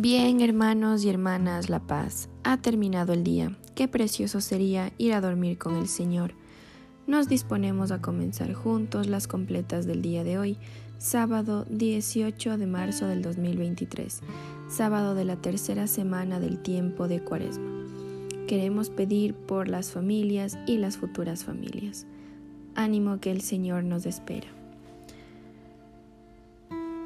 Bien, hermanos y hermanas, la paz. Ha terminado el día. Qué precioso sería ir a dormir con el Señor. Nos disponemos a comenzar juntos las completas del día de hoy, sábado 18 de marzo del 2023, sábado de la tercera semana del tiempo de Cuaresma. Queremos pedir por las familias y las futuras familias. Ánimo que el Señor nos espera.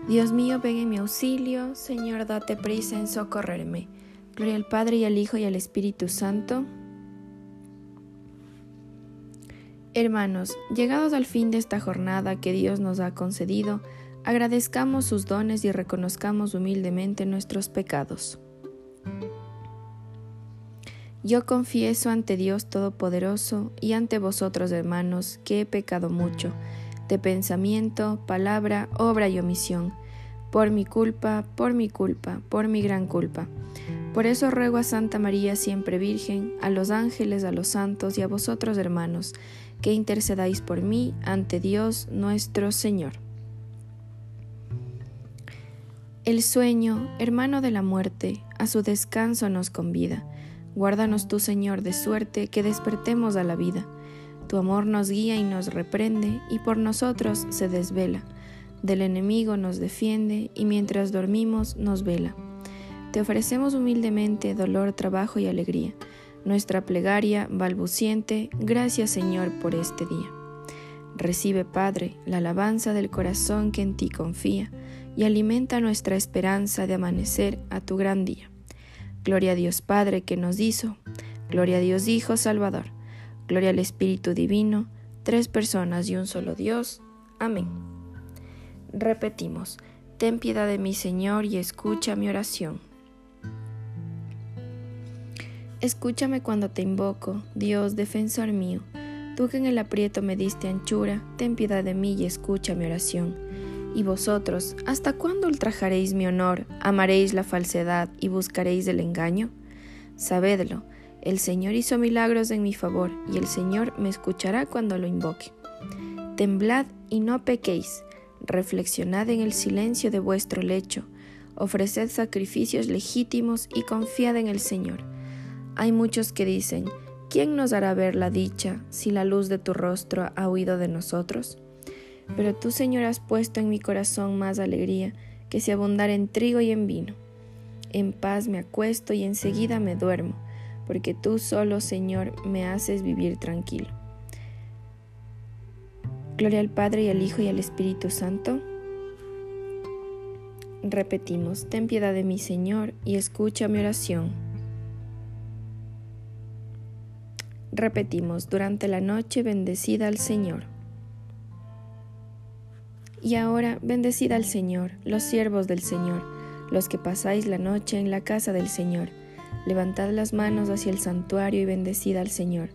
Dios mío, ven en mi auxilio, Señor, date prisa en socorrerme. Gloria al Padre y al Hijo y al Espíritu Santo. Hermanos, llegados al fin de esta jornada que Dios nos ha concedido, agradezcamos sus dones y reconozcamos humildemente nuestros pecados. Yo confieso ante Dios Todopoderoso y ante vosotros, hermanos, que he pecado mucho de pensamiento, palabra, obra y omisión, por mi culpa, por mi culpa, por mi gran culpa. Por eso ruego a Santa María siempre Virgen, a los ángeles, a los santos y a vosotros hermanos, que intercedáis por mí ante Dios nuestro Señor. El sueño, hermano de la muerte, a su descanso nos convida. Guárdanos tú, Señor, de suerte que despertemos a la vida tu amor nos guía y nos reprende, y por nosotros se desvela. Del enemigo nos defiende, y mientras dormimos nos vela. Te ofrecemos humildemente dolor, trabajo y alegría. Nuestra plegaria balbuciente, gracias Señor por este día. Recibe, Padre, la alabanza del corazón que en ti confía, y alimenta nuestra esperanza de amanecer a tu gran día. Gloria a Dios Padre que nos hizo, gloria a Dios Hijo Salvador. Gloria al Espíritu Divino, tres personas y un solo Dios. Amén. Repetimos, ten piedad de mi Señor y escucha mi oración. Escúchame cuando te invoco, Dios, defensor mío. Tú que en el aprieto me diste anchura, ten piedad de mí y escucha mi oración. Y vosotros, ¿hasta cuándo ultrajaréis mi honor, amaréis la falsedad y buscaréis el engaño? Sabedlo, el Señor hizo milagros en mi favor, y el Señor me escuchará cuando lo invoque. Temblad y no pequéis, reflexionad en el silencio de vuestro lecho, ofreced sacrificios legítimos y confiad en el Señor. Hay muchos que dicen, ¿quién nos hará ver la dicha si la luz de tu rostro ha huido de nosotros? Pero tú, Señor, has puesto en mi corazón más alegría que si abundar en trigo y en vino. En paz me acuesto y enseguida me duermo porque tú solo, Señor, me haces vivir tranquilo. Gloria al Padre y al Hijo y al Espíritu Santo. Repetimos, ten piedad de mí, Señor, y escucha mi oración. Repetimos, durante la noche bendecida al Señor. Y ahora bendecida al Señor, los siervos del Señor, los que pasáis la noche en la casa del Señor Levantad las manos hacia el santuario y bendecid al Señor.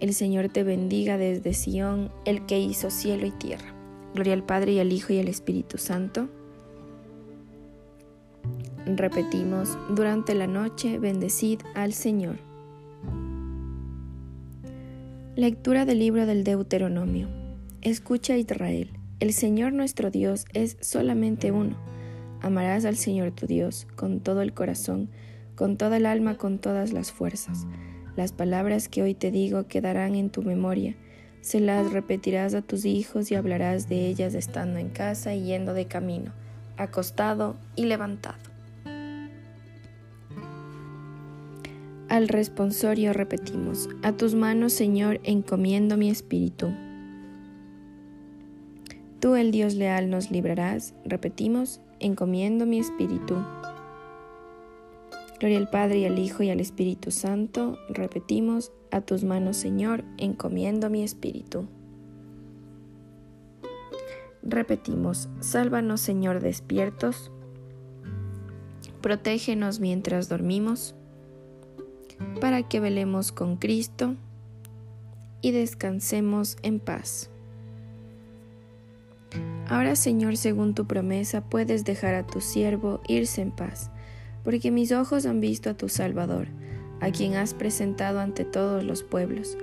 El Señor te bendiga desde Sión, el que hizo cielo y tierra. Gloria al Padre y al Hijo y al Espíritu Santo. Repetimos, durante la noche bendecid al Señor. Lectura del libro del Deuteronomio. Escucha Israel, el Señor nuestro Dios es solamente uno. Amarás al Señor tu Dios con todo el corazón, con toda el alma, con todas las fuerzas. Las palabras que hoy te digo quedarán en tu memoria. Se las repetirás a tus hijos y hablarás de ellas estando en casa y yendo de camino, acostado y levantado. Al responsorio repetimos, a tus manos, Señor, encomiendo mi espíritu. Tú, el Dios leal, nos librarás. Repetimos, encomiendo mi espíritu. Gloria al Padre y al Hijo y al Espíritu Santo. Repetimos, a tus manos, Señor, encomiendo mi espíritu. Repetimos, sálvanos, Señor, despiertos. Protégenos mientras dormimos, para que velemos con Cristo y descansemos en paz. Ahora, Señor, según tu promesa, puedes dejar a tu siervo irse en paz porque mis ojos han visto a tu Salvador, a quien has presentado ante todos los pueblos,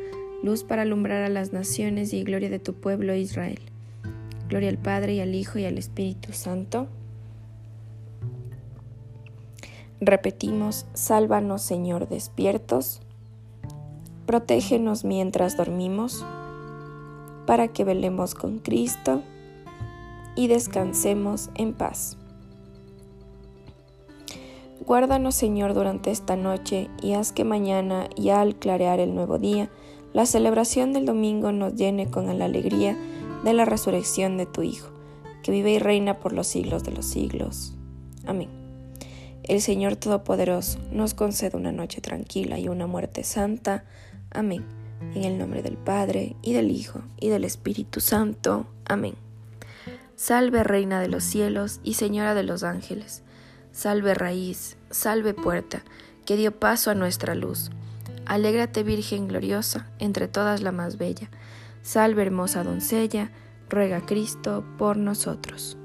luz para alumbrar a las naciones y gloria de tu pueblo Israel. Gloria al Padre y al Hijo y al Espíritu Santo. Repetimos, sálvanos Señor despiertos, protégenos mientras dormimos, para que velemos con Cristo y descansemos en paz. Guárdanos Señor durante esta noche y haz que mañana y al clarear el nuevo día, la celebración del domingo nos llene con la alegría de la resurrección de tu Hijo, que vive y reina por los siglos de los siglos. Amén. El Señor Todopoderoso nos conceda una noche tranquila y una muerte santa. Amén. En el nombre del Padre, y del Hijo, y del Espíritu Santo. Amén. Salve Reina de los cielos y Señora de los ángeles. Salve raíz, salve puerta, que dio paso a nuestra luz. Alégrate Virgen gloriosa, entre todas la más bella. Salve hermosa doncella, ruega Cristo por nosotros.